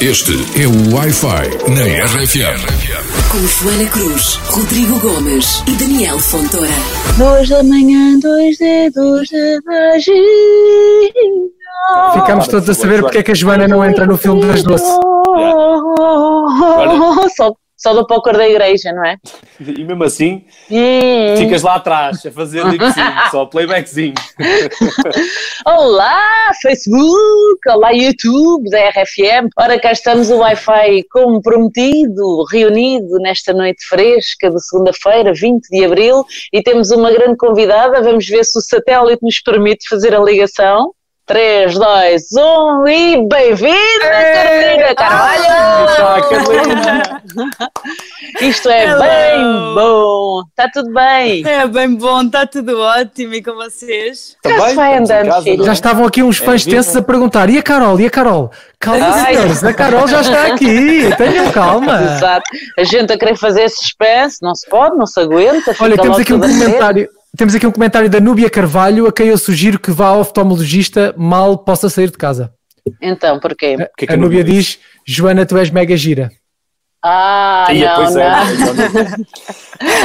Este é o Wi-Fi na RFM. Com Joana Cruz, Rodrigo Gomes e Daniel Fontoura. Dois da manhã, dois dedos de magia. Ficámos todos a saber porque é que a Joana não entra no filme das doces. Só, só do póquer da igreja, não é? E mesmo assim, Hum. ficas lá atrás a fazer só playbackzinho. Olá, Facebook! Olá, YouTube da RFM. Ora, cá estamos o Wi-Fi como prometido, reunido nesta noite fresca de segunda-feira, 20 de abril, e temos uma grande convidada. Vamos ver se o satélite nos permite fazer a ligação. 3, 2, 1 e bem-vinda, Carolina Carvalho! Está a Carolina. Isto é Hello. bem bom! Está tudo bem? É bem bom, está tudo ótimo e com vocês? Já se vai andando, casa, filho. Já estavam aqui uns fãs É, tensos a perguntar: e a Carol? E a Carol? Calma, Ai. senhores, a Carol já está aqui. Tenham calma. Exato. A gente a querer fazer suspense, não se pode, não se aguenta. fica Olha, temos aqui um comentário. Temos aqui um comentário da Núbia Carvalho, a quem eu sugiro que vá ao oftalmologista mal possa sair de casa. Então, porquê? que é que a a Núbia diz: Joana, tu és mega gira. Ah, Ia, não, pois é, não.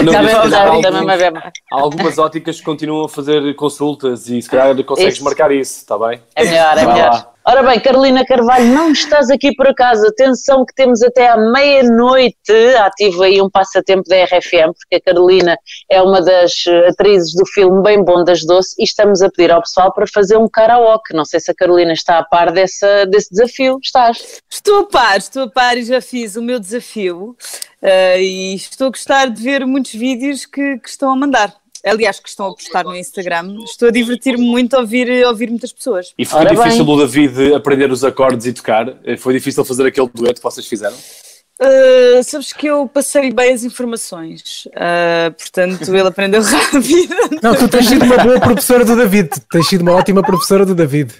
Não, Está mas bem, há já alguns- da mesma vez. há algumas óticas que continuam a fazer consultas e se calhar consegues Isso. marcar isso, está bem? É melhor, é melhor. Ora bem, Carolina Carvalho, não estás aqui por acaso. Atenção que temos até à meia-noite. Ativo aí um passatempo da RFM, porque a Carolina é uma das eh, atrizes do filme Bem Bom das Doce e estamos a pedir ao pessoal para fazer um karaoke. Não sei se a Carolina está a par dessa, desse desafio. Estás? Estou a par, estou a par e já fiz o meu desafio eh, e estou a gostar de ver muitos vídeos que, que estão a mandar. Aliás, que estão a postar no Instagram. Estou a divertir-me muito a ouvir, a ouvir muitas pessoas. E foi Ora difícil bem. o David aprender os acordes e tocar? Eh, Foi difícil fazer aquele dueto que vocês fizeram? Eh, sabes que eu passei bem as informações, eh, portanto ele aprendeu rápido. Não, tu tens sido uma boa professora do David. Tu tens sido uma ótima professora do David.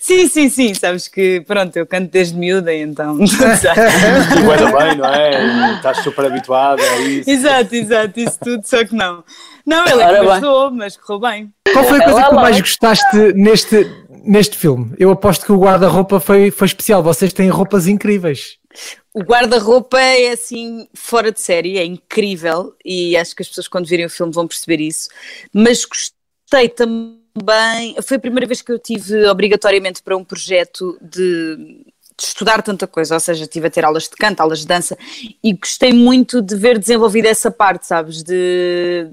sim, sim, sim, sabes que pronto, eu canto desde miúda, então. E vai bem, não é? E estás super habituado a isso. exato, exato, isso tudo, só que não. Não, ele Ora bem. mas correu bem. Qual foi a coisa que mais gostaste neste, neste filme? Eu aposto que o guarda-roupa foi, foi especial. Vocês têm roupas incríveis. O guarda-roupa é assim fora de série, é incrível e acho que as pessoas quando virem o filme vão perceber isso. Mas gostei também, foi a primeira vez que eu tive obrigatoriamente para um projeto de, de estudar tanta coisa, ou seja, tive a ter aulas de canto, aulas de dança e gostei muito de ver desenvolvida essa parte, sabes, de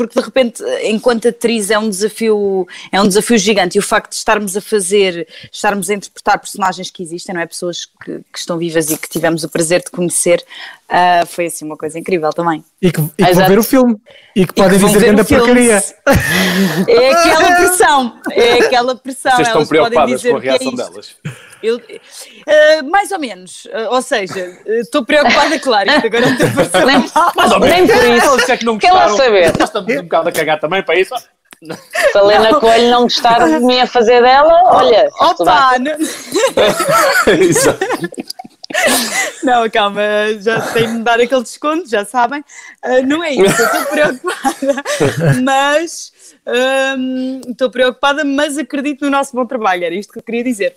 porque de repente, enquanto atriz, é um desafio, é um desafio gigante. E o facto de estarmos a fazer, estarmos a interpretar personagens que existem, não é? Pessoas que, que estão vivas e que tivemos o prazer de conhecer, ah, foi assim uma coisa incrível também. E que, e que vão ver o filme. E que E podem que vão dizer grande porcaria. É aquela pressão, é aquela pressão. Vocês estão Elas podem preocupadas dizer com a que é reação isto. delas? Eu, ah, mais ou menos, Ah, ou seja, ah, estou preocupada, claro, isto agora estou a Nem, Mais ou nem menos. por isso. Eles é que não Quer lá gostaram. saber? Nós estamos um bocado a cagar também para isso. Se a Helena Coelho não gostar de mim a fazer dela, olha. Opa! Não, Exato. não, calma, já tenho de dar aquele desconto, já sabem. Ah, não é isso, estou preocupada, mas estou preocupada, mas acredito no nosso bom trabalho, era isto que eu queria dizer.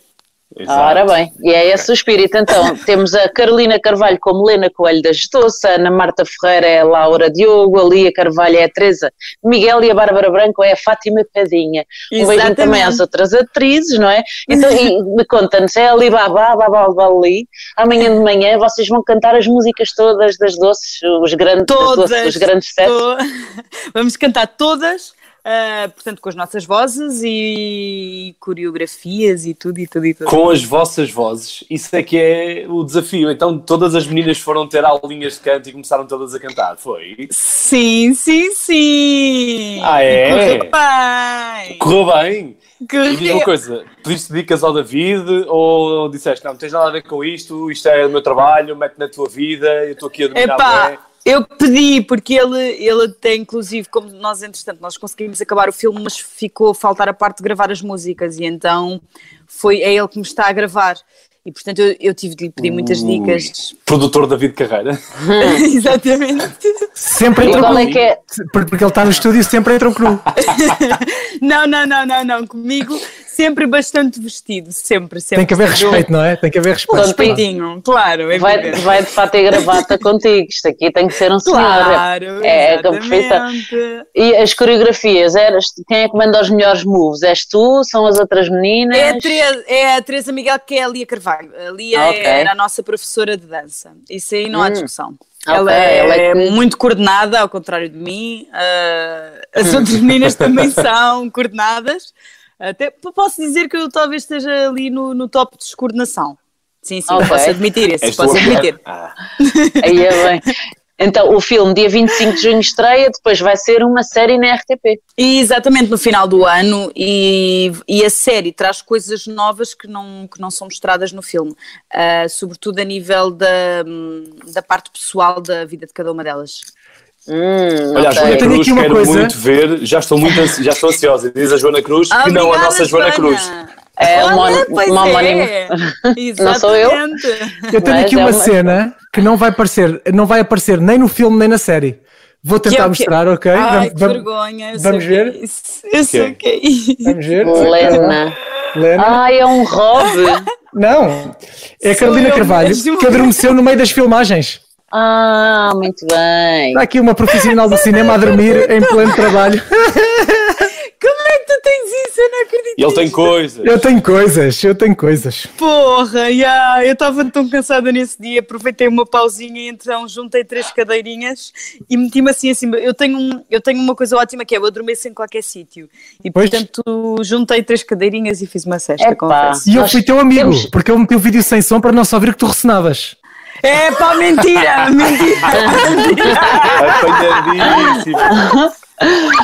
Ora bem, e é esse o espírito. Então, temos a Carolina Carvalho como Lena Coelho da Gestoça, a Ana Marta Ferreira é a Laura Diogo, a Lia Carvalho é a Teresa Miguel e a Bárbara Branco é a Fátima Padinha. Um beijinho também às outras atrizes, não é? Então, e me conta-nos, é ali babá, babá, ali. Amanhã de manhã vocês vão cantar as músicas todas das doces, os grandes, das Todas, doces, os grandes sets. to- vamos cantar todas, ah, portanto, com as nossas vozes e coreografias e tudo e tudo e tudo. Com as vossas vozes, isso é que é o desafio. Então todas as meninas foram ter aulinhas de canto e começaram todas a cantar, foi? Sim, sim, sim! Ah, é? Correu bem! Correu bem? E diz uma coisa, pediste dicas ao David ou disseste, não, não tens nada a ver com isto, isto é o meu trabalho, mete na tua vida, eu estou aqui a dominar Epá, bem. Eu pedi, porque ele, ele até inclusive, como nós entretanto, nós conseguimos acabar o filme, mas ficou a faltar a parte de gravar as músicas e então foi, é ele que me está a gravar. E portanto eu, eu tive de lhe pedir muitas Ui. dicas. Produtor David Carreira. Exatamente. Sempre E qual cru. é que é? Porque ele está no estúdio sempre entram cru. Não, não, não, não, não. Comigo sempre bastante vestido, sempre, sempre. Tem que haver respeito, não é? Tem que haver respeito. Respeitinho, claro. É Vai, vai de fato e gravata contigo. Isto aqui tem que ser um senhor. Claro, É, com perfeição. exatamente. E as coreografias, eras, quem é que manda os melhores moves? És tu? São as outras meninas? É a, Teresa, é a Teresa Miguel, que é a Lia Carvalho. A Lia Ah, ok. era a nossa professora de dança. Isso aí não há Hum. discussão. Ela é, ela é que- muito coordenada, ao contrário de mim. Ah, as outras meninas também são coordenadas. Até posso dizer que eu talvez esteja ali no, no top de descoordenação. Sim, sim, Ok. posso admitir isso. Posso admitir. Ah, Aí é bem. Então, o filme, dia 25 de junho, estreia, depois vai ser uma série na RTP. E exatamente no final do ano, e, e a série traz coisas novas que não, que não são mostradas no filme, Ah, sobretudo a nível da, hum, da parte pessoal da vida de cada uma delas. Hum, Olha, a. Joana Eu tenho Cruz, aqui uma quero coisa. muito ver, já estou muito ansi- já estou ansiosa. Diz a Joana Cruz que não a nossa Joana Cruz. É uma, uma homónima. é. Não sou eu? Eu tenho Mas aqui é uma uma- cena que não vai aparecer, não vai aparecer nem no filme nem na série. Vou é tentar quê? mostrar, ok? Ai, Vamos- que vamos- vergonha. Vamos ver? é isso. Eu sei o que é isso. Vamos ver. Lena. Lena. Ai, é um Rob. Não, é a Carolina Carvalho mesmo. que adormeceu no meio das filmagens. Ah, muito bem. Está aqui uma profissional do cinema a dormir em pleno trabalho. Como é que tu tens isso? Eu não acredito. Ele tem coisas. Eu tenho coisas, eu tenho coisas. Porra, yeah, eu estava tão cansada nesse dia, aproveitei uma pausinha e então juntei três cadeirinhas e meti-me assim acima. Eu tenho, um- eu tenho uma coisa ótima que é eu adormeço em qualquer sítio e Pois. portanto juntei três cadeirinhas e fiz uma cesta, Epá. confesso. E eu fui teu amigo, temos- porque eu meti o vídeo sem som para não só ouvir que tu ressonavas. É pá, mentira, mentira. Apanhadíssimo.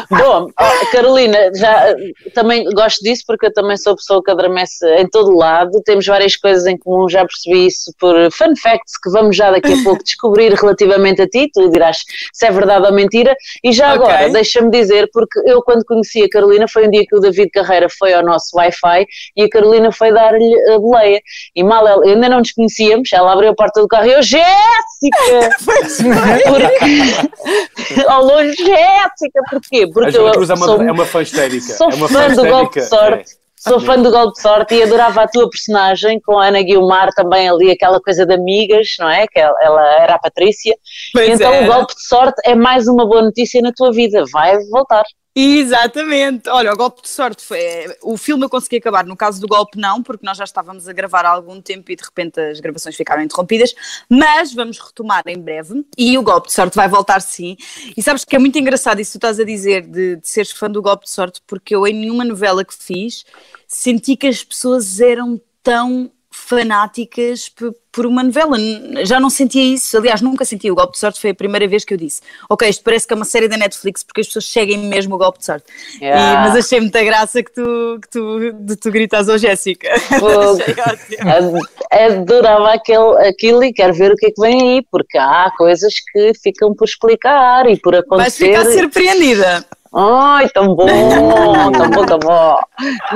Bom, Carolina, já eh, também gosto disso porque eu também sou pessoa que adormece em todo lado. Temos várias coisas em comum, já percebi isso por fun facts que vamos já daqui a pouco descobrir relativamente a ti. Tu dirás se é verdade ou mentira. E já agora, deixa-me dizer, porque eu quando conheci a Carolina foi um dia que o David Carreira foi ao nosso Wi-Fi e a Carolina foi dar-lhe a boleia. E mal ela, ainda não nos conhecíamos, ela abriu a porta do carro e eu, Jéssica! Porque, ao longe, Jéssica, porquê? A Porque eu Cruz é uma, sou, é uma fã histérica. sou é uma fã do golpe de sorte. É. Sou fã do golpe de sorte e adorava a tua personagem com a Ana Guilmar também ali, aquela coisa de amigas, não é? Que ela, ela era a Patrícia. Pois então é. o golpe de sorte é mais uma boa notícia na tua vida. Vai voltar. Exatamente. Olha, o golpe de sorte foi. O filme eu consegui acabar, no caso do golpe, não, porque nós já estávamos a gravar há algum tempo e de repente as gravações ficaram interrompidas. Mas vamos retomar em breve e o golpe de sorte vai voltar sim. E sabes que é muito engraçado isso que tu estás a dizer de, de seres fã do golpe de sorte, porque eu em nenhuma novela que fiz senti que as pessoas eram tão fanáticas por uma novela. Já não sentia isso. Aliás, nunca senti. O golpe de sorte foi a primeira vez que eu disse: Ok, isto parece que é uma série da Netflix porque as pessoas seguem mesmo o golpe de sorte. E- Yeah. mas achei muita graça que tu, que tu, de tu gritas ao Jéssica. Ótimo. Ad- Adorava aquele, aquilo e quero ver o que é que vem aí, porque há coisas que ficam por explicar e por acontecer. ficar surpreendida. Ai, tão bom, tão bom, tão bom.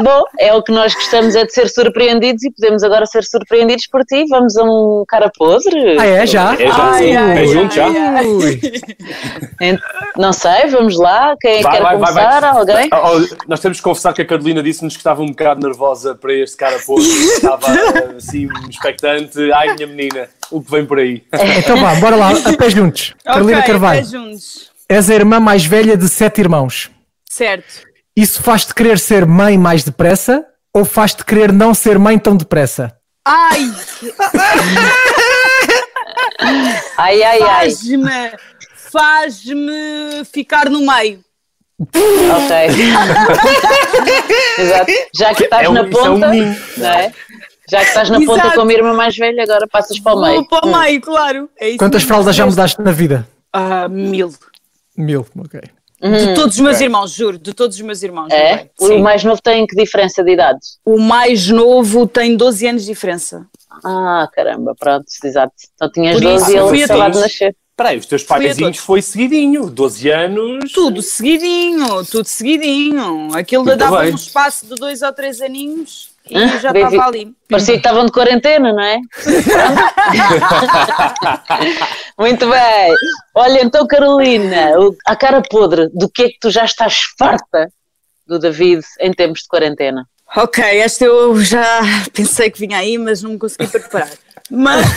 Bom, é o que nós gostamos, é de ser surpreendidos e podemos agora ser surpreendidos por ti. Vamos a um cara podre? Ah, é? Já? É já, sim. Ai, É ai, junto já. ai. Não sei, vamos lá. Quem Vai, quer vai, vai, vai. começar? Alguém? Ah, oh, nós temos que confessar que a Carolina disse-nos que estava um bocado nervosa para este cara podre. Estava eh, assim, expectante. Ai, minha menina, o que vem por aí? Então vá, bora lá, a pé juntos. Carolina ok, Carvalho, até juntos. És a irmã mais velha de sete irmãos. Certo. Isso faz-te querer ser mãe mais depressa ou faz-te querer não ser mãe tão depressa? Ai, Ai, ai, ai. faz-me, faz-me ficar no meio. Ok. Exato. Já que estás É um- na isso é um ponta, não é? Já que estás na ponta Exato. como irmã mais velha, agora passas para o meio. Vou para o meio, claro. É isso Quantas fraldas já mudaste na vida? Ah, mil. Mil, ok. De todos os meus irmãos, juro, de todos os meus irmãos. É? Sim. O mais novo tem que diferença de idades? O mais novo tem 12 anos de diferença. Ah, caramba, pronto, exato. Então tinhas Por 12 isso, e fui ele de todos. nascer. Espera aí, os teus paizinhos foi seguidinho, 12 anos. Tudo seguidinho, tudo seguidinho. Aquilo Muito dava bem. um espaço de dois ou três aninhos e Ah, já estava ali. Parecia que estavam de quarentena, não é? Muito bem. Olha, então, Carolina, a cara podre, do que é que tu já estás farta do David em tempos de quarentena? Ok, esta eu já pensei que vinha aí, mas não me consegui preparar. Mas.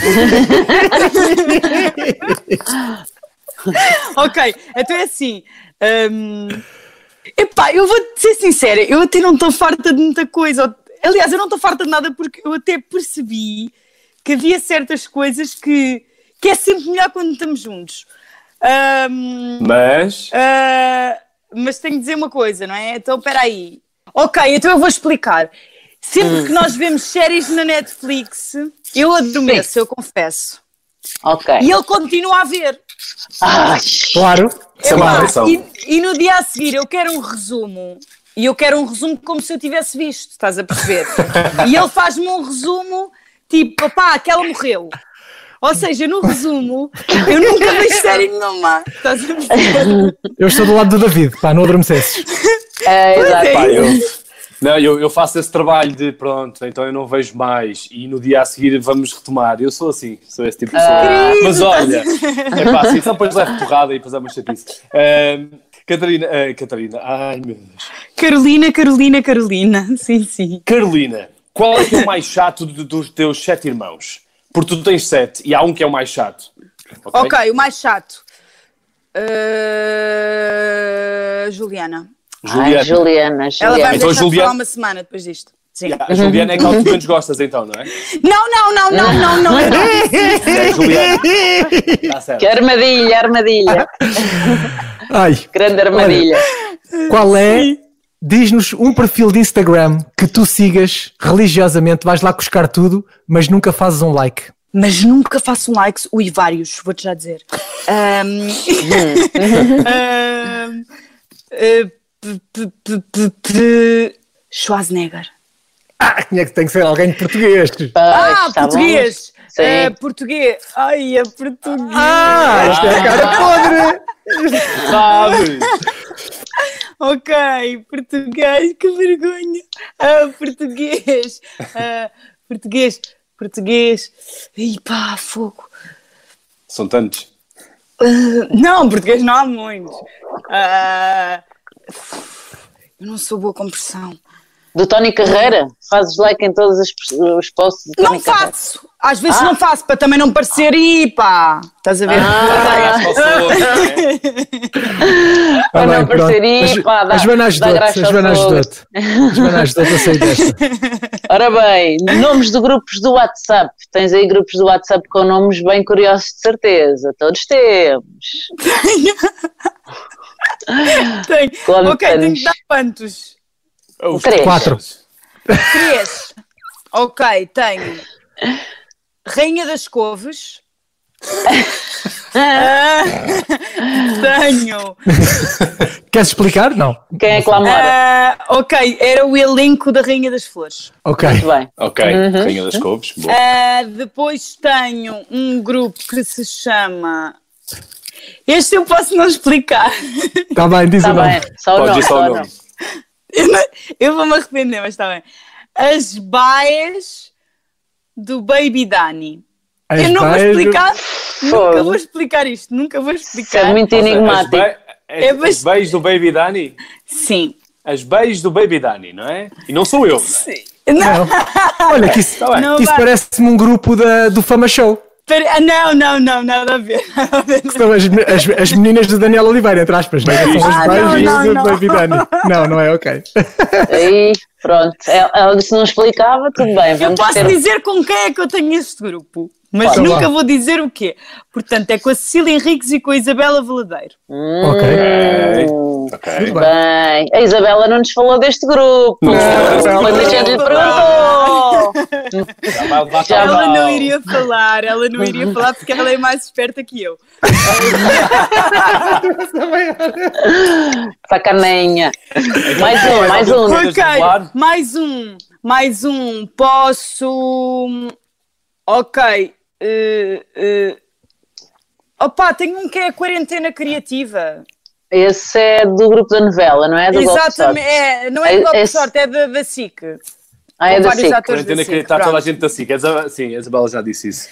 ok, então é assim. hum, Epá, eu vou ser sincera, eu até não estou farta de muita coisa. Aliás, eu não estou farta de nada porque eu até percebi que havia certas coisas que, que é sempre melhor quando estamos juntos. Hum, Mas. ah, mas tenho que dizer uma coisa, não é? Então, espera aí. Ok, então eu vou explicar. Sempre que nós vemos séries na Netflix, eu adormeço, eu confesso. Ok. E ele continua a ver. Ai, Claro. Isso é uma e, e no dia a seguir eu quero um resumo. E eu quero um resumo como se eu tivesse visto, estás a perceber? e ele faz-me um resumo tipo, pá, aquela morreu. Ou seja, no resumo, eu nunca vejo série nenhuma. Estás a perceber? Eu estou do lado do David, pá, não adormecesses. é, exato. Pá, eu, não, eu, eu faço esse trabalho de pronto, então eu não vejo mais e no dia a seguir vamos retomar. Eu sou assim, sou esse tipo de pessoa. Mas olha, é pá, assim, só depois levo porrada e depois é uma chatice. Catarina, ah, Catarina, ai meu Deus. Carolina, Carolina, Carolina. Sim, sim. Carolina, qual é que é o mais chato de- dos teus sete irmãos? Porque tu tens sete e há um que é o mais chato. Ok, o mais chato. Uh, Juliana. Juliana. Ai, Juliana, Ela vai Juliana. me Então, deixar de Juliana- falar uma semana depois disto. Sim. A Juliana é aquela que tu menos gostas então, não é? Não, não, não, não, não, não. não. É a Juliana. Certo. Que armadilha, armadilha. Ai, Grande armadilha. qual é? Diz-nos um perfil de Instagram que tu sigas religiosamente, vais lá buscar tudo, mas nunca fazes um like. Mas nunca faço um likes. Ui, vários, vou-te já dizer. Ahm, ahm, eh, p- p- p- p- p- Schwarzenegger. Ah, tinha que tem que ser alguém de português. Pois, Ah, tá português. Eh, português. Ai, é português. Ah, isto é a cara podre. Sabes? Ok, português, que vergonha. Ah, português. Ah, português, português. Ih, pá, fogo. São tantos. Ah, não, português não há muitos. Ah, eu não sou boa com pressão. Do Tony Carreira? Fazes like em todos os, os posts do Não Tony Carreira? faço. Às vezes Ah. não faço, para também não parecer e pá. Estás a ver? Ah, não é? Para não bem, pronto. parecer Ju- pá, dá- A Joana ajudou-te, a Joana ajudou-te. A Joana ajudou-te a sair desta. Ora bem, nomes de grupos do WhatsApp. Tens aí grupos do WhatsApp com nomes bem curiosos, de certeza. Todos temos. Tenho. Quantos? Ok, tenho que dar quantos? Os Três. Quatro. Três. ok, tenho Rainha das Couves. Ah, tenho. Queres explicar? Não. Quem é que lá mora? ah, ok, era o elenco da Rainha das Flores. Ok. Muito bem. Ok, Rainha das Couves. Ah, depois tenho um grupo que se chama. Este eu posso não explicar. Está bem, diz Está o nome. Tá bem. Só o Pode nome. dizer só o nome. Eu, não- eu vou-me arrepender, mas está bem. As baias do Baby Dani. As eu não vou explicar. Nunca Fogo. vou explicar isto. Nunca vou Isso explicar. é muito As, enigmático. be as, É as bast- beijos do Baby Dani? Sim. As beijos do Baby Dani, não é? E não sou eu, não é? Sim. Não, Não. Olha, que isso, Tá isso parece-me um grupo da, do Fama Show. Pera- ah, não, não, não, nada a ver. Nada a ver. São as, as, as meninas do Daniel Oliveira, entre aspas. Não é? São Ah, as não, beijos não, não. Baby Dani. Não, não é ok. Aí, pronto. Ela, ela disse que não explicava, tudo bem. Eu posso ter... dizer com quem é que eu tenho este grupo, mas Pode. nunca Lá. vou dizer o quê. Portanto, é com a Cecília Henriques e com a Isabela Valadeiro. Ok. Hum, Ok. Tudo bem. bem. A Isabela não nos falou deste grupo. Não, Quando a gente lhe perguntou. Já vai levar Já calma. Ela não iria falar, ela não iria falar porque ela é mais esperta que eu. Sacaninha. Mais um, mais um. Queres Ok, revelar? mais um, mais um. Posso. Ok. eh, eh, Opa, tenho um que é a quarentena criativa. Esse é do grupo da novela, não é? Do Exatamente, é, não é do Golpe esse- Sorte, é da, da SIC. Ah, é da vários SIC. atores Quarentena da que SIC. está toda a gente da SIC. A Isabela- Sim, a Isabela já disse isso.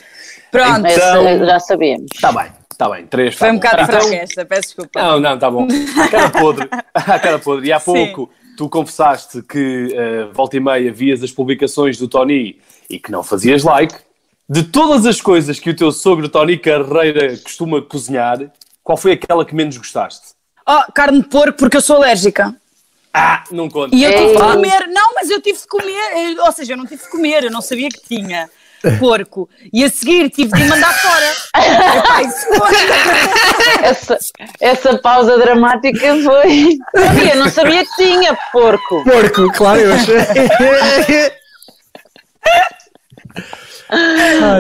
Pronto, Esse Então- já sabíamos. Está bem, está bem. Três, foi tá um bocado Então- fraca esta, peço desculpa. Não, não, está bom. A cara podre. A cara podre. E há Sim. pouco tu confessaste que uh, volta e meia vias as publicações do Tony e que não fazias like. De todas as coisas que o teu sogro Tony Carreira costuma cozinhar, qual foi aquela que menos gostaste? Oh, carne de porco, porque eu sou alérgica. Ah, não conta. E eu tive de comer, não, mas eu tive de comer, ou seja, eu não tive de comer, eu não sabia que tinha porco. E a seguir tive de mandar fora. Epá. Essa, essa pausa dramática foi. Eu não sabia que tinha porco. Porco, claro, eu achei.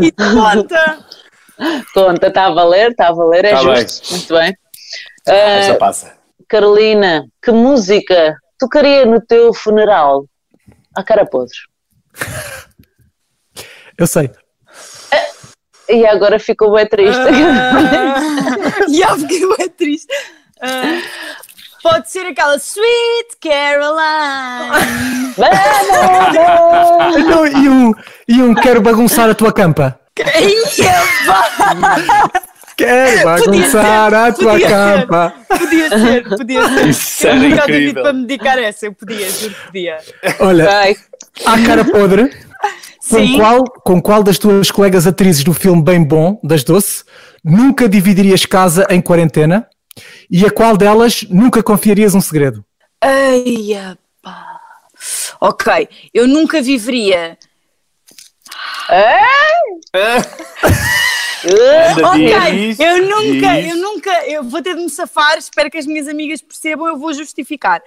E conta. Conta, está a valer, está a valer, é Tá bem. justo. Muito bem. Ah, passa. Carolina, que música tocaria no teu funeral? À cara podre. Eu sei. E agora ficou bem triste. E eu fiquei bem triste. Ah, pode ser aquela Sweet Caroline. Então, e, um, e um quero bagunçar a tua campa. Ia. Quero bagunçar a tua ser. campa. Podia ser, podia ser. Isso eu era nunca tive incrível. para me dedicar a essa, eu podia, juro que podia. Olha, Vai. à cara podre, com Sim. qual, com qual das tuas colegas atrizes do filme Bem Bom, das Doce, nunca dividirias casa em quarentena? E a qual delas nunca confiarias um segredo? Ai, pá. Ok, eu nunca viveria. Anda, Ok, diz, eu nunca, diz. eu nunca, eu vou ter de me safar, espero que as minhas amigas percebam, eu vou justificar.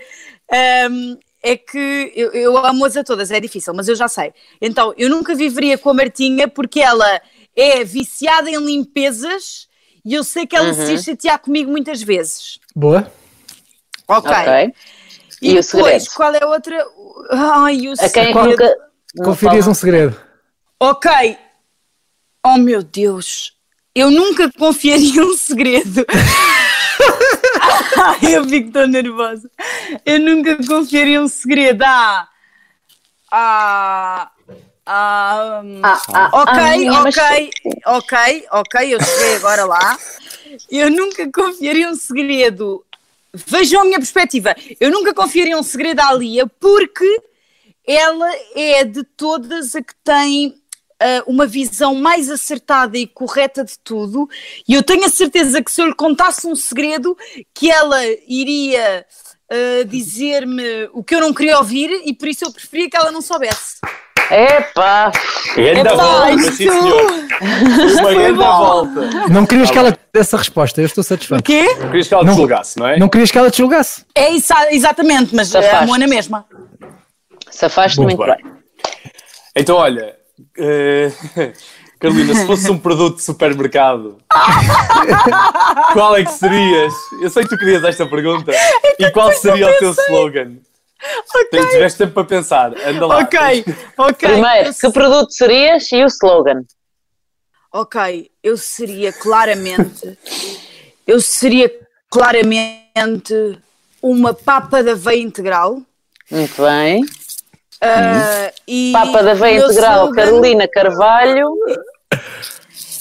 Ahm, é que eu, eu amo-as a todas, é difícil, mas eu já sei. Então, eu nunca viveria com a Martinha porque ela é viciada em limpezas e eu sei que ela se ia chatear comigo muitas vezes. Boa? Ok. Ok. E, E o depois, segredo? qual é a outra? Ai, o A quem é que segredo. nunca. um segredo? Ok. Oh meu Deus. Eu nunca confiaria um segredo. Eu fico tão nervosa. Eu nunca confiaria um segredo. Ah. Ah. Ah, hum, Ah, ah, ok, ah, mas- ok, ok, ok, eu cheguei agora lá. Eu nunca confiaria um segredo. Vejam a minha perspectiva. Eu nunca confiaria um segredo à Lia porque ela é de todas a que tem ah, uma visão mais acertada e correta de tudo. E eu tenho a certeza que se eu lhe contasse um segredo, que ela iria ah, dizer-me o que eu não queria ouvir e por isso eu preferia que ela não soubesse. Epá! Grande volta, isto- sim senhor. Uma grande volta. Não querias que ela desse essa resposta, eu estou O satisfeito. quê? Não querias que ela te Não- julgasse, não é? Não querias que ela te julgasse? É exa- exatamente, mas Safaste. a Moana mesma. Safaste muito Muito bem. bem. Então, olha, eh, Carolina, se fosse um produto de supermercado, qual é que serias? Eu sei que tu querias esta pergunta. E qual seria o teu slogan? Tem Tiveste tempo para pensar. Anda lá. Ok, ok. Primeiro, que produto serias e o slogan? Ok, eu seria claramente, eu seria claramente uma papa da veia integral. Muito bem. Ah, e Papa da veia integral, slogan Carolina Carvalho.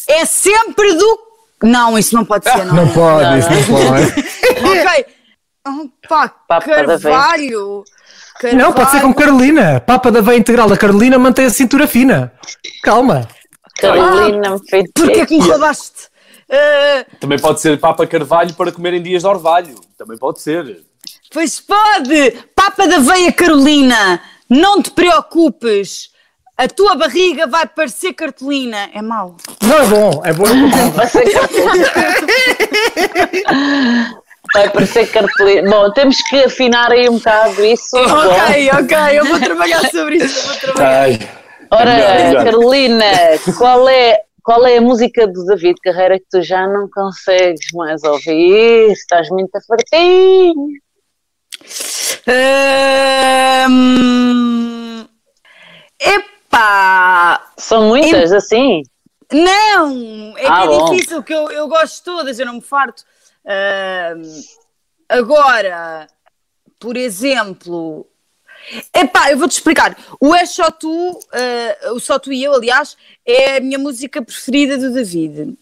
É sempre do. Não, isso não pode ser, não. Não pode, Não, isso não pode. ok. Pá, Papa da veia. Carvalho. Não, pode ser com Carolina. Papa da veia integral. A Carolina mantém a cintura fina. Calma. Carolina feito. Porquê que me roubaste? Ah, Também pode ser Papa Carvalho para comer em dias de orvalho. Também pode ser. Pois pode! Papa da veia Carolina, não te preocupes. A tua barriga vai parecer cartolina. É mau. Não é bom, é bom. Vai ser cartolina. Vai parecer cartolina. Bom, temos que afinar aí um bocado isso. Bom, Ok, ok, eu vou trabalhar sobre isso. Eu vou trabalhar. Ai. Ora. Carolina, qual é, qual é a música do David Carreira que tu já não consegues mais ouvir? Estás muito fartinho. Ahm, epá! São muitas, assim. Não! É que Ah, é bom. difícil, que eu, eu gosto de todas, eu não me farto. Agora, por exemplo. Epá, eu vou-te explicar. O É Só Tu, ah, o Só Tu e Eu, aliás, é a minha música preferida do David.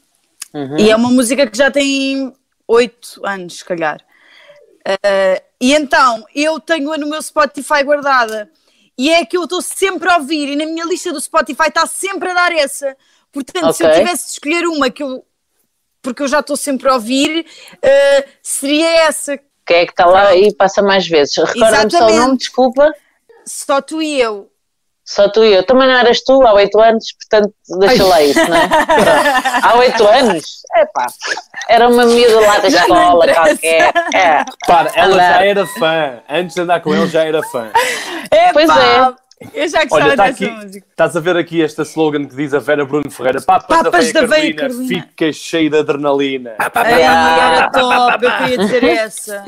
Uhum. E é uma música que já tem oito anos, se calhar. Ah, e então eu tenho-a no meu Spotify guardada. E é que eu estou sempre a ouvir, e na minha lista do Spotify está sempre a dar essa. Portanto, se eu tivesse de escolher uma que eu. Porque eu já estou sempre a ouvir, eh, seria essa. Quem é que está lá e passa mais vezes? Recorda-me só o Exatamente. nome, desculpa. Só tu e eu. Só tu e eu. Também não eras tu há oito anos, portanto, deixa lá isso, não é? Há oito anos? É pá. Era uma miúda lá da escola qualquer. É. Para, ela Andar. já era fã. Antes de andar com ele, já era fã. Epá, Pois é. Eu já gostava Olha, dessa aqui, música. estás a ver aqui esta slogan que diz a Vera Bruno Ferreira: Papas, Papas da da veia Carolina, Carolina. fica cheio de adrenalina. Ai, era top, eu queria dizer essa.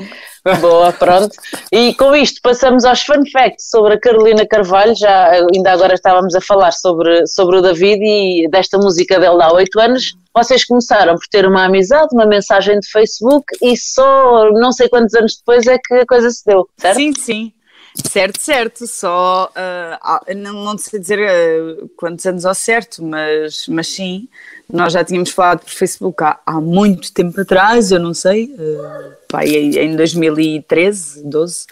Boa, pronto. E com isto passamos aos fun facts sobre a Carolina Carvalho. Já ainda agora estávamos a falar sobre, sobre o David e desta música dele há oito anos. Vocês começaram por ter uma amizade, uma mensagem de Facebook e só não sei quantos anos depois é que a coisa se deu, certo? Sim, sim. Certo, certo. Só ah, não, não sei dizer ah, quantos anos ao certo, mas, mas sim, nós já tínhamos falado por Facebook há, há muito tempo atrás, eu não sei, ah, pá, em em 2013, 12.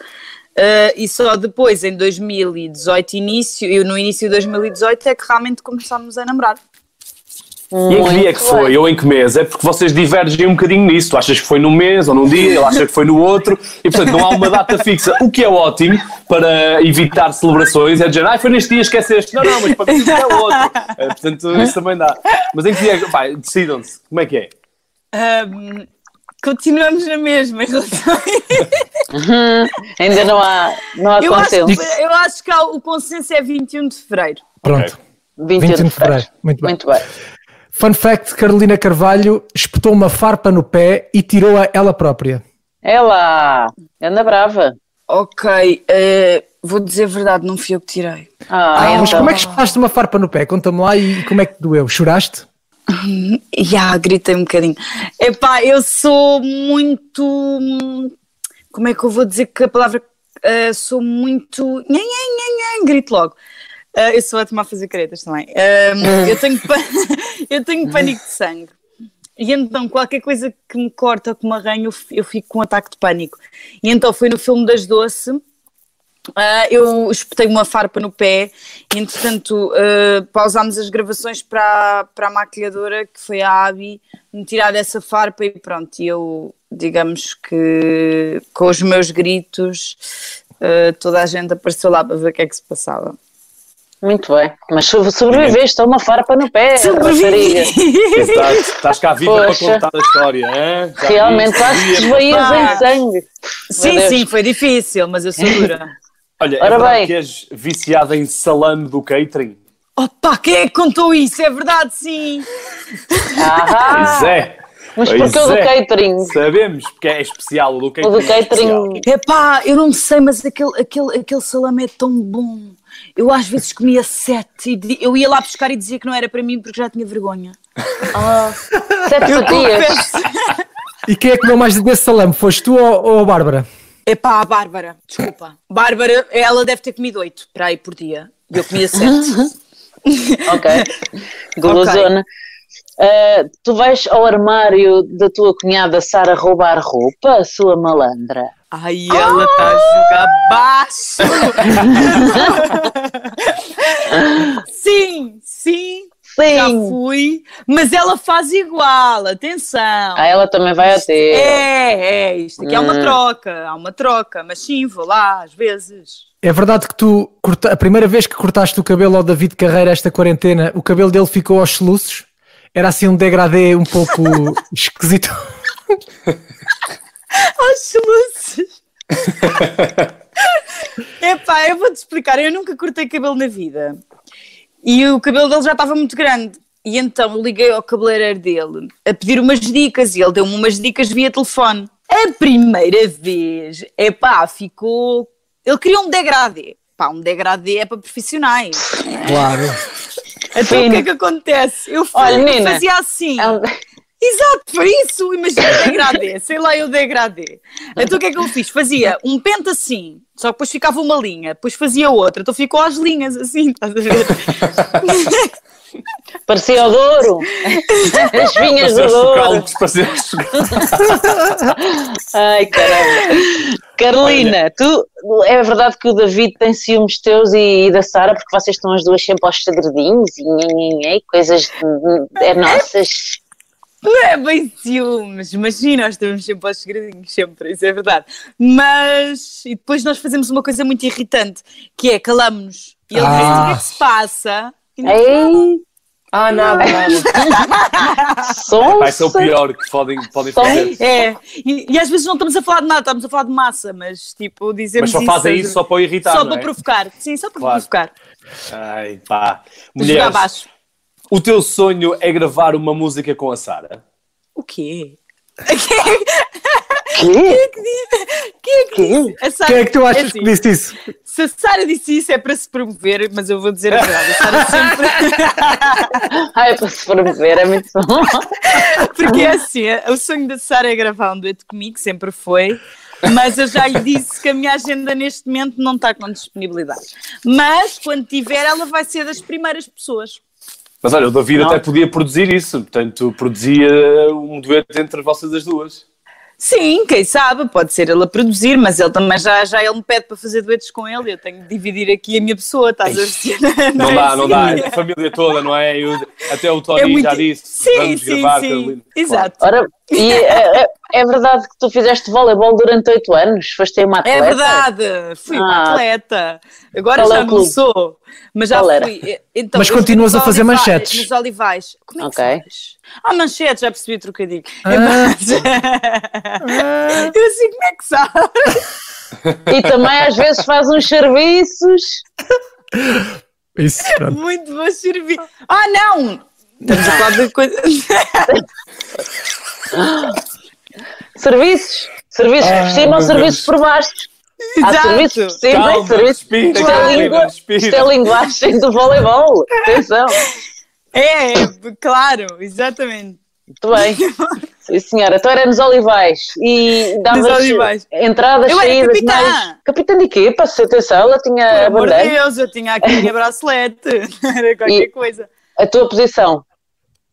ah, e só depois, em 2018, início, eu no início de 2018 é que realmente começámos a namorar. E em que dia é que Muito foi? bem. Ou em que mês? É porque vocês divergem um bocadinho nisso. Tu achas que foi num mês ou num dia, ele acha que foi no outro, e portanto não há uma data fixa. O que é ótimo para evitar celebrações é dizer, ah, foi neste dia, esqueceste. Não, não, mas para mim é o outro. Eh, portanto, isso também dá. Mas em que dia é que. Vai, decidam-se. Como é que é? Ahm, continuamos na mesma em relação Ainda não há, não há eu acho, consenso. eu acho que há- o consenso é 21 de fevereiro. Pronto. 21 21 de fevereiro. Muito bem. Muito bem. Fun fact: Carolina Carvalho espetou uma farpa no pé e tirou-a ela própria. Ela, anda brava. Ok, eh, vou dizer a verdade, não fui eu que tirei. Ah, Ah, mas então. como é que espetaste uma farpa no pé? Conta-me lá e como é que doeu? Choraste? Já, gritei um bocadinho. Epá, eu sou muito. Como é que eu vou dizer que a palavra. eh, sou muito. Nhan, nhan, nhan, grito logo. Eh, eu sou ótima a fazer caretas também. Ahm, eu, tenho eu tenho pânico de sangue. E então, qualquer coisa que me corta ou que me arranha, eu fico com um ataque de pânico. E então, foi no filme das Doce, ah, eu espetei uma farpa no pé, e, entretanto ah, pausámos as gravações para, para a maquilhadora, que foi a Abi, me tirar dessa farpa e pronto, e eu, digamos que com os meus gritos, ah, toda a gente apareceu lá para ver o que é que se passava. Muito bem. Mas so- sobreviveste a uma farpa no pé, Sobrevivi! rapariga. Exato. Estás cá viva para contar a história. hein? Já Realmente quase sabia. esvaias em sangue. sim, sim, foi difícil, mas eu sou dura. Olha, é Ora verdade bem. que és viciada em salame do catering? Opa, quem é que contou isso? É verdade, sim! Ah, Pois é. mas Pois porquê o do é. catering? Sabemos, porque é especial. O do catering, O do é catering. Epá, eu não sei, mas aquele, aquele, aquele salame é tão bom. Eu às vezes comia sete e eu ia lá buscar e dizia que não era para mim porque já tinha vergonha. Ah, sete Eu fatias. confesso. E quem é que comeu mais desse salame? Foste tu ou, ou a Bárbara? Epá, a Bárbara, desculpa. Bárbara, ela deve ter comido oito para aí por dia. E eu comia sete. Ok. Golosona. Ah, tu vais ao armário da tua cunhada Sara roubar roupa, sua malandra? Ai, ela está a jogar baixo. sim, sim, já Sim! fui. Mas ela faz igual, atenção. Ah, ela também vai a ter. É, é, isto aqui é uma Hum. troca, há uma troca, mas sim, vou lá às vezes. É verdade que tu, corta- a primeira vez que cortaste o cabelo ao David Carreira esta quarentena, o cabelo dele ficou aos soluços? Era assim um degradê um pouco esquisito. Aos luzes. Epá, eu vou-te explicar, eu nunca cortei cabelo na vida. E o cabelo dele já estava muito grande. E então eu liguei ao cabeleireiro dele a pedir umas dicas e ele deu-me umas dicas via telefone. A primeira vez, epá, ficou. Ele queria um degradê. Pá, um degradê é para profissionais. Claro. Então o que é que acontece? Eu fui, Olha, eu menina, fazia assim. É um- Exato, foi isso. Imagina o degradê, sei lá eu degradê. Então o que é que eu fiz? Fazia um pente assim, só que depois ficava uma linha, depois fazia outra, então ficou às linhas assim, estás a ver? Parecia o Douro. As vinhas do Douro. Ai, caramba. Carolina, tu, é verdade que o David tem ciúmes teus e, e da Sara, porque vocês estão as duas sempre aos sagredinhos e, coisas é nossas. Não é bem ciúmes, mas sim, nós estamos sempre aos segredinhos, sempre, isso é verdade. Mas, e depois nós fazemos uma coisa muito irritante, que é calamos-nos. E ele diz, Ah. o que é que se passa? E Ei, Ah, nada, nada. sons. Vai ser o pior que podem, podem fazer. É, e, e às vezes não estamos a falar de nada, estamos a falar de massa, mas tipo, dizemos Mas só fazem isso isso só para irritar, só não para é? provocar. Sim, só para Claro. provocar. Ai, pá. Jogar Mulheres, baixo. o teu sonho é gravar uma música com a Sara? O quê? Quê? Quem é que disse? A Sara- Quem é que tu achas assim, que disse isso? Se a Sara disse isso é para se promover, mas eu vou dizer a verdade. A Sara sempre. Ai, para se promover, é muito bom. Porque é assim, o sonho da Sara é gravar um dueto comigo, sempre foi. Mas eu já lhe disse que a minha agenda neste momento não está com disponibilidade. Mas quando tiver, ela vai ser das primeiras pessoas. Mas olha, o David Não. até podia produzir isso, portanto, produzia um dueto entre vocês as duas. Sim, quem sabe, pode ser ele a produzir, mas ele também já, já ele me pede para fazer duetos com ele. Eu tenho de dividir aqui a minha pessoa, estás a ver? Não, é dá, não dá, assim? a família toda, não é? Eu- até o Tony É muito- já disse, Sim, vamos sim, gravar, sim. Exato. Ora, e é, é- é verdade que tu fizeste voleibol durante oito anos? Foste uma É atleta? verdade, fui uma Ah. atleta. Agora Qual é já o não sou, mas já Qual fui. Então, Mas continuas a fazer Olivais- manchetes. Nos olivais. Como é que Ok. faz? Ah, manchetes, já percebi o trocadilho. Ah. É mas... eu assim, como é que sabe? E também às vezes faz uns serviços. Isso, pronto. Muito bom servir. Ah, não! Estamos a falar de coisa. Serviços. Serviços por cima ou meu serviços por baixo? Há Exato. serviços por cima e Calma, serviços respira, Isto é, língua, isto é linguagem do voleibol. Atenção. É, é, claro, exatamente. Muito bem. Sim, senhora. Então era nos Olivais e davas Olivais. entradas, Eu saídas, capitã. mais. Capitã de equipa, se atenção, ela tinha Pelo a amor de bandeira. Deus, eu tinha aqui a minha bracelete. Era qualquer E- coisa. A tua posição,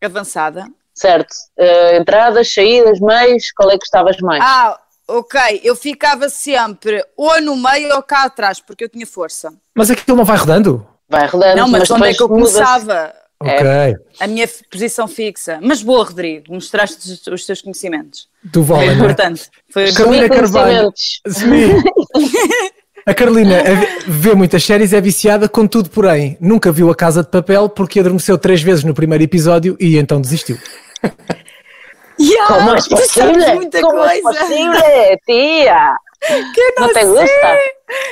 Avançada. Certo? Eh, entradas, saídas, meios, qual é que gostavas mais? Ah, ok. Eu ficava sempre ou no meio ou cá atrás, porque eu tinha força. Mas aquilo não vai rodando? Vai rodando, Não, mas, onde é que eu começava? É. Ok. A minha posição fixa. Mas boa, Rodrigo. Mostraste os, os teus conhecimentos. Do vôlei, é? importante. Foi Carolina Carvalho. Sim. A Carolina a- vê muitas séries, é viciada, contudo, porém, nunca viu a Casa de Papel porque adormeceu três vezes no primeiro episódio e então desistiu. Yeah, Como é possível? muita Como é coisa. possível, tia? Que Não te gusta?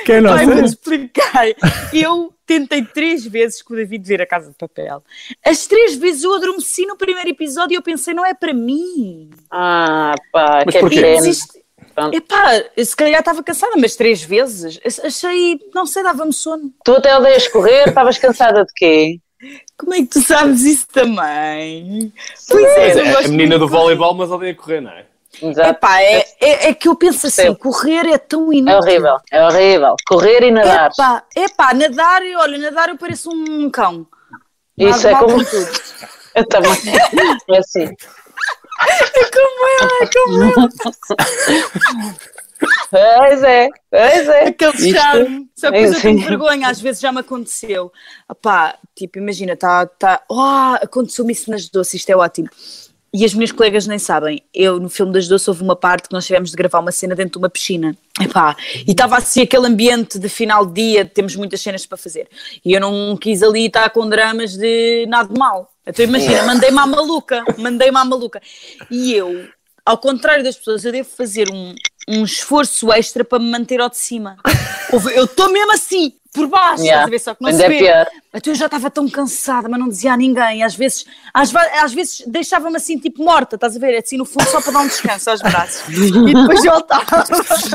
Quem não Vai-me sei? explicar. Eu tentei três vezes com o David ver a Casa de Papel. As três vezes eu adormeci no primeiro episódio e eu pensei, não é para mim. Ah, pá, Mas que porquê? pena. Existe... Pronto. Epá, se calhar estava cansada, mas três vezes. Achei, não sei, dava-me sono. Tu até odeias correr, estavas cansada de quê? Como é que tu sabes isso também? Pois é, eu é, a menina do voleibol, mas odeia correr, não é? Exato. Epá, é, é, é que eu penso assim, Percebo. correr é tão inútil. É horrível, é horrível. Correr e nadar. Epá, epá, nadar, olha, nadar eu pareço um cão. Isso é como. com tudo. Eu também. É assim. É como eu, é como eu. Pois é, pois é. Aquele Isto- charme. Só que depois eu tenho vergonha, às vezes já me aconteceu. Epá, tipo, imagina, tá, tá, oh, aconteceu-me isso nas doces, isto é ótimo. E as minhas colegas nem sabem. Eu, no filme das doces, houve uma parte que nós tivemos de gravar uma cena dentro de uma piscina. Epá, e estava assim aquele ambiente de final de dia, temos muitas cenas para fazer. E eu não quis ali estar com dramas de nada de mal. Então imagina, mandei-me à maluca, mandei-me à maluca. E eu, ao contrário das pessoas, eu devo fazer um, um esforço extra para me manter ao de cima. Eu estou mesmo assim, por baixo, Yeah. estás a ver? Só que não se é vê. pior. Então eu já estava tão cansada, mas não dizia a ninguém. Às vezes, às, às vezes deixava-me assim, tipo morta, estás a ver? Assim no fundo, só para dar um descanso aos braços. E depois voltava.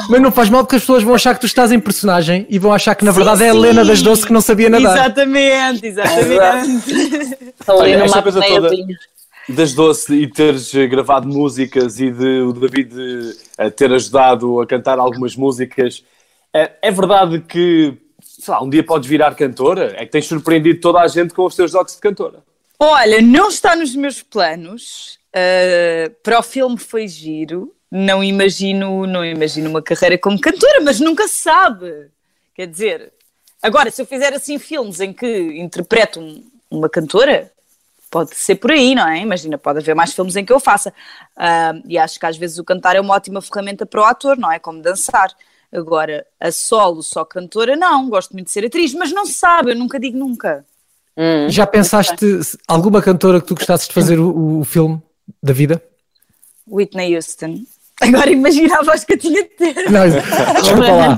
Mas não faz mal porque as pessoas vão achar que tu estás em personagem e vão achar que na Sim, verdade é a sim. Helena das Doce que não sabia nadar. Exatamente, exatamente. Ali Olha, numa toda-. Das Doce e teres gravado músicas e de o David eh, ter ajudado a cantar algumas músicas, é, é verdade que, sei lá, um dia podes virar cantora? É que tens surpreendido toda a gente com os teus docs de cantora. Olha, não está nos meus planos. Uh, para o filme foi giro. não imagino, não imagino uma carreira como cantora, mas nunca se sabe. Quer dizer, agora, se eu fizer assim filmes em que interpreto um- uma cantora, pode ser por aí, não é? Imagina, pode haver mais filmes em que eu faça. Ah, e acho que às vezes o cantar é uma ótima ferramenta para o ator, não é? Como dançar. Agora, a solo, só cantora, não. Gosto muito de ser atriz, mas não se sabe, eu nunca digo nunca. Hum. Já pensaste alguma cantora que tu gostasses de fazer o, o filme da vida? Whitney Houston. Agora imagina a voz que eu tinha de ter. Não, desculpa lá.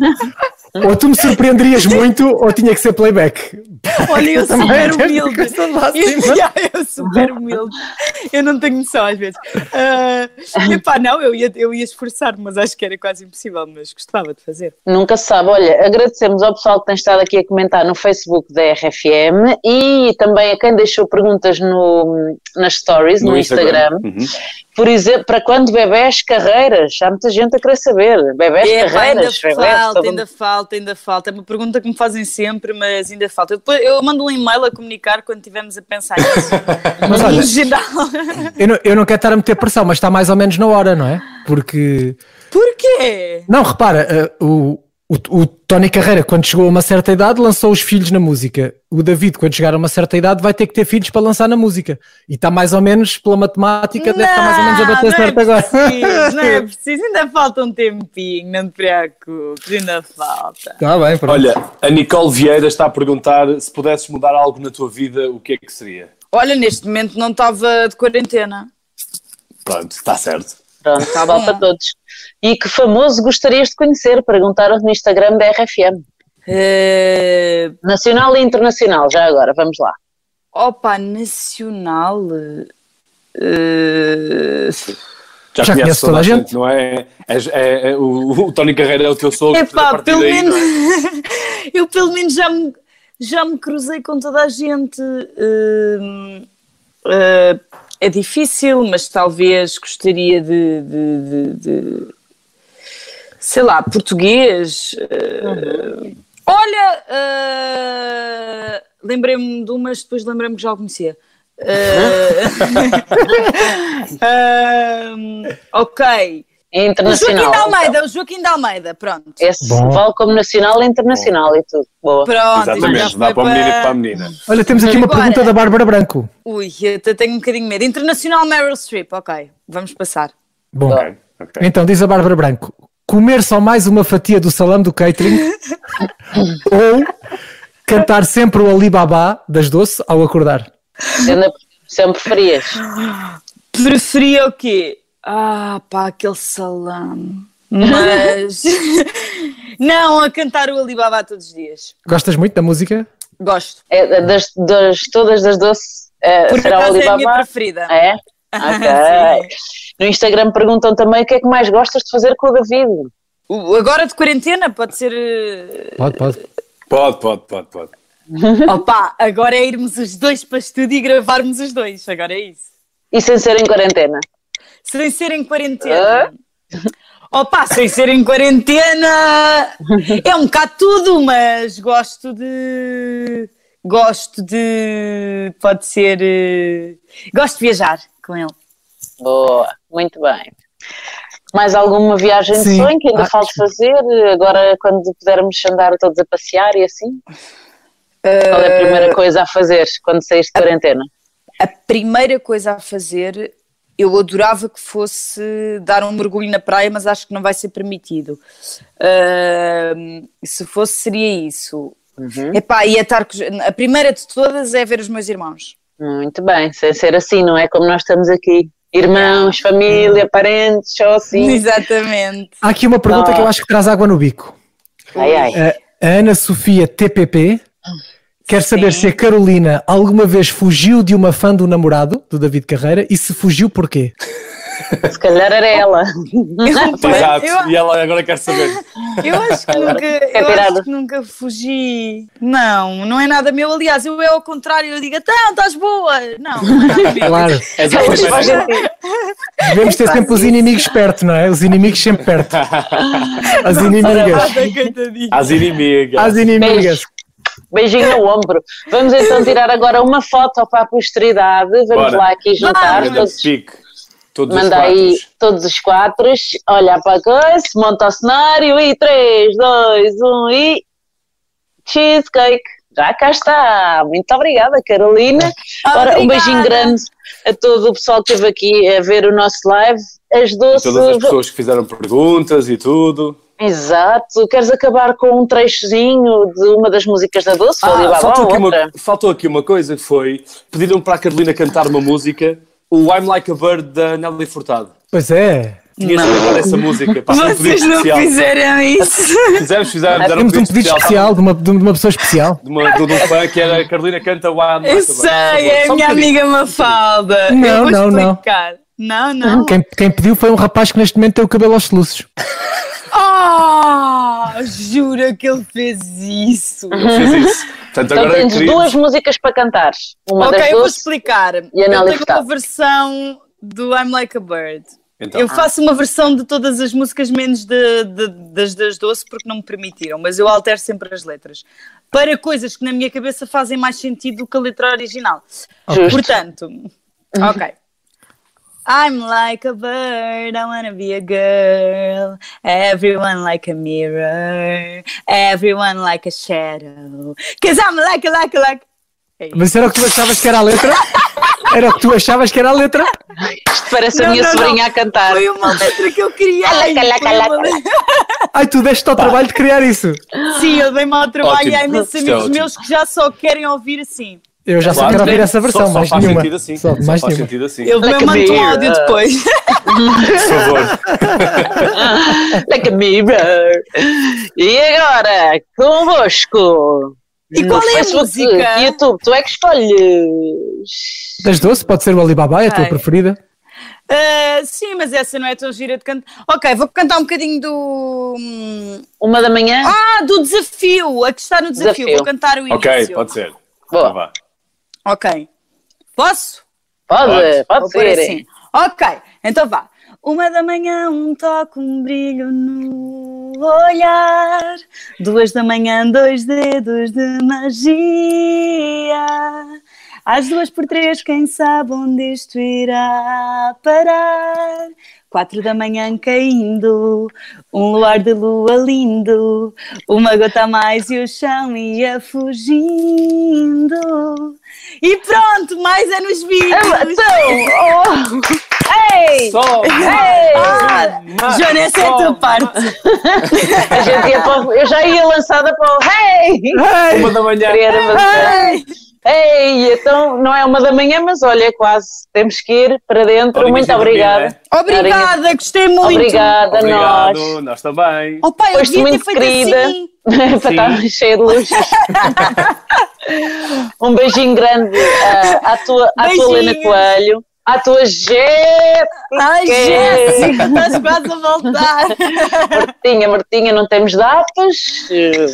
Ou tu me surpreenderias muito, ou tinha que ser playback. Olha, eu Também super humilde. Eu, eu super humilde. Eu não tenho noção às vezes. Ah, epá, não, eu ia, eu ia esforçar-me, mas acho que era quase impossível, mas gostava de fazer. Nunca se sabe. Olha, agradecemos ao pessoal que tem estado aqui a comentar no Facebook da RFM e também a quem deixou perguntas no, nas stories, no, Instagram. Uhum. Por exemplo, para quando bebés carreiras? Há muita gente a querer saber. Bebés ainda carreiras, bebés. falta, ainda falta, ainda falta. É uma pergunta que me fazem sempre, mas ainda falta. Depois eu mando um e-mail a comunicar quando estivermos a pensar nisso. Mas olha, geral. eu não, eu não quero estar a meter pressão, mas está mais ou menos na hora, não é? Porque. Porquê? Não, repara, eh, o, o, o Tony Carreira, quando chegou a uma certa idade, lançou os filhos na música. O David, quando chegar a uma certa idade, vai ter que ter filhos para lançar na música. E está mais ou menos, pela matemática, deve estar mais ou menos a bater não certo é agora. Preciso, não é preciso, ainda falta um tempinho, não te preocupes, ainda falta. Está bem, pronto. Olha, a Nicole Vieira está a perguntar se pudesses mudar algo na tua vida, o que é que seria? Olha, neste momento não estava de quarentena. Pronto, está certo. Pronto, Tá vale para bom. todos. E que famoso gostarias de conhecer? Perguntaram no Instagram da RFM. Eh, Nacional e internacional, já agora, vamos lá. opa, nacional. eh, Já, Já conheces toda a gente? não é? És- é- é- o, o Tony Carreira é o teu sogro. Epá, pelo daí, menos. é? eu pelo menos já me, já me cruzei com toda a gente. Hum, eh, é difícil, mas talvez gostaria de. de- de- de- sei lá, português. eh, Olha, eh, lembrei-me de umas, depois lembrei-me que já o conhecia. Eh, hum, ok. E O Joaquim internacional. de Almeida, o Joaquim de Almeida, pronto. Esse Bom. vale como nacional e internacional e tudo. Boa. Pronto, Exatamente, dá para o menino e para a menina. Olha, temos aqui uma Agora- pergunta da Bárbara Branco. Ui, eu até tenho um bocadinho de medo. Internacional Meryl Streep, ok, vamos passar. Bom, Ok, ok. então diz a Bárbara Branco: comer só mais uma fatia do salame do catering ou cantar sempre o Alibaba das doce ao acordar? Ainda sempre preferias. Preferia o quê? Ah, pá, aquele salame. Mas. não, a cantar o Alibaba todos os dias. Gostas muito da música? Gosto. É, das, das, todas das doces, é, Por será o acaso é a minha Alibaba? preferida. É? Ok. No Instagram perguntam também o que é que mais gostas de fazer com o David. O- Agora de quarentena pode ser. eh, Pode, pode. Pode, pode, pode, pode. Opa, agora é irmos os dois para estúdio e gravarmos os dois. Agora é isso. E sem ser em quarentena. Sem ser em quarentena. Opa, sem ser em quarentena é um bocado tudo, mas gosto de. Gosto de. Pode ser. eh, Gosto de viajar com ele. Boa, muito bem. Mais alguma viagem de Sim. sonho que ainda Ah, falta fazer? Agora, quando pudermos andar todos a passear e assim? Qual é a primeira coisa a fazer quando saíste de quarentena? A primeira coisa a fazer, eu adorava que fosse dar um mergulho na praia, mas acho que não vai ser permitido. Ahm, se fosse, seria isso. Epá, ia estar a primeira de todas é ver os meus irmãos. Muito bem, sem ser assim, não é como nós estamos aqui. Irmãos, família, parentes, só assim. Exatamente. Há aqui uma pergunta Ah. que eu acho que traz água no bico. Ai, ai. A a Ana Sofia TPP quer saber se a Carolina alguma vez fugiu de uma fã do namorado, do David Carreira, e se fugiu porquê? Se calhar era ela. Exato. Eu- E ela agora quer saber. Eu acho que nunca, eu tirado. acho que nunca fugi. Não, não é nada meu. Aliás, eu é ao contrário, eu digo, então, estás boa. Não, não é nada meu. Claro, faz primeira. sentido. devemos ter sempre os inimigos perto, não é? Os inimigos sempre perto. As inimigas. As inimigas. As inimigas. Beijinho no ombro. Vamos então tirar agora uma foto para a posteridade. Vamos Bora. lá aqui juntar todos. Pique. Todos os Manda quatro. aí todos os quatro, olha para a coisa, monta o cenário e 3, 2, 1 e cheesecake. Já cá está. Muito obrigada, Carolina. Ora, um Obrigada. beijinho grande a todo o pessoal que esteve aqui a ver o nosso live. As doces. Todas as pessoas que fizeram perguntas e tudo. Exato. Queres acabar com um trechozinho de uma das músicas da Doce? Ah, faltou, ou aqui uma, faltou aqui uma coisa que foi: pediram para a Carolina cantar uma música, o I'm Like a Bird da Nelly Furtado. Pois é. Tinha cantar essa música. Pá, um Vocês pedido não especial. fizeram isso. Fizemos, fizemos, era Temos um pedido especial de uma, de uma pessoa especial. De, uma, de um fã que era a Carolina canta o I'm Like a Eu Bird. sei, é a um minha bocadinho. amiga Mafalda. Não, Eu vou não, não. Não, não. Quem, quem pediu foi um rapaz que neste momento tem o cabelo aos soluços. Ah, jura que ele fez isso. Ele fez isso. Portanto, Então agora tens queria- duas músicas para cantar. Uma ok, das eu vou explicar. e eu tenho uma versão do I'm Like a Bird. Então, Eu faço uma versão de todas as músicas, menos de, de- das das doce, porque não me permitiram, mas eu altero sempre as letras. Para coisas que na minha cabeça fazem mais sentido do que a letra original. Justo. Portanto, ok. I'm like a bird, I wanna be a girl. Everyone like a mirror, everyone like a shadow. Cause I'm like a, like a, like. É Mas era o que tu achavas que era a letra? Era o que tu achavas que era a letra? Isto parece a Não, minha não, sobrinha não. a cantar. Foi uma letra que eu queria. Laca. Ai, tu deste ao trabalho de criar isso. Sim, eu dei mau trabalho Ótimo. e há imensos é amigos ótimo. meus que já só querem ouvir assim. Eu já só Claro, quero né? ouvir essa versão, só, só mais nenhuma. sentido assim. Só, Só mais faz nenhuma. sentido assim. Eu Like mando um áudio depois. Por favor. like a mirror. E agora, convosco. E no qual é a Facebook música? e YouTube, tu é que escolhes. Das doce, pode ser o Alibaba, é a tua preferida. Ah, sim, mas essa não é tão gira de cantar. Ok, vou cantar um bocadinho do. hum, Uma da manhã? Ah, do desafio! A que está no desafio. Desafio. Vou cantar o início. Ok, pode ser. Boa. Então. Ok. Posso? Pode, Pode. pode, ser. assim. Ok, então vá. Uma da manhã, um toque, um brilho no olhar. Duas da manhã, dois dedos de magia. Às duas por três, quem sabe onde isto irá parar. Quatro da manhã caindo, um luar de lua lindo, uma gota a mais e o chão ia fugindo. E pronto, mais é nos vídeos. Então, oh, ei, Só ei, Ah, Joana, essa é a tua parte. a gente ia para, o- eu já ia lançada para o hey, uma da manhã. Uma- Ei, então não é uma da manhã, mas olha, quase. Temos que ir para dentro. Horinhas Muito obrigada. né? Obrigada, gostei muito. Obrigada a nós. Obrigado, nós também. Oh, pai, eu Foste muito querida. assim. para estar cheia de luz. um beijinho grande ah, à tua, à tua. Helena Coelho, à tua Jéssica. Ai, Jéssica, estás quase a voltar. Martinha, Martinha, não temos datas,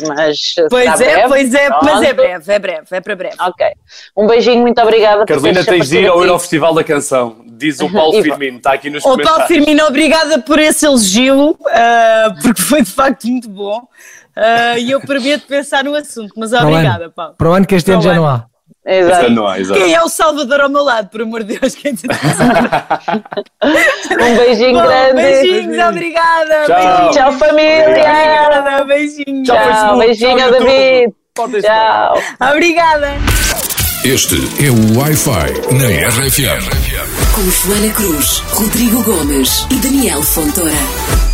mas. Pois será é, breve. pois é, mas é Pronto. breve, é breve, é para breve. Ok. Um beijinho, muito obrigada Carolina, tens de ir ao aparecido ir ao aqui. Festival da Canção. Diz o Paulo Firmino, está aqui nos Ô Paulo comentários. Firmino, obrigada por esse elogio, ah, porque foi de facto muito bom. Ah, E eu prometo pensar no assunto, mas o obrigada. Paulo. Para o ano que este ano o já ano. não há. Exato. Há, exato. Quem é o Salvador ao meu lado, por amor de Deus? Quem te Um beijinho Bom, grande. beijinhos, obrigada. Tchau. beijinhos. Tchau, família. Obrigada, beijinhos. Tchau, Tchau, beijinho, Tchau. David. Podem Tchau. Obrigada. Este é o Wi-Fi na RFM. Com Joana Cruz, Rodrigo Gomes e Daniel Fontoura.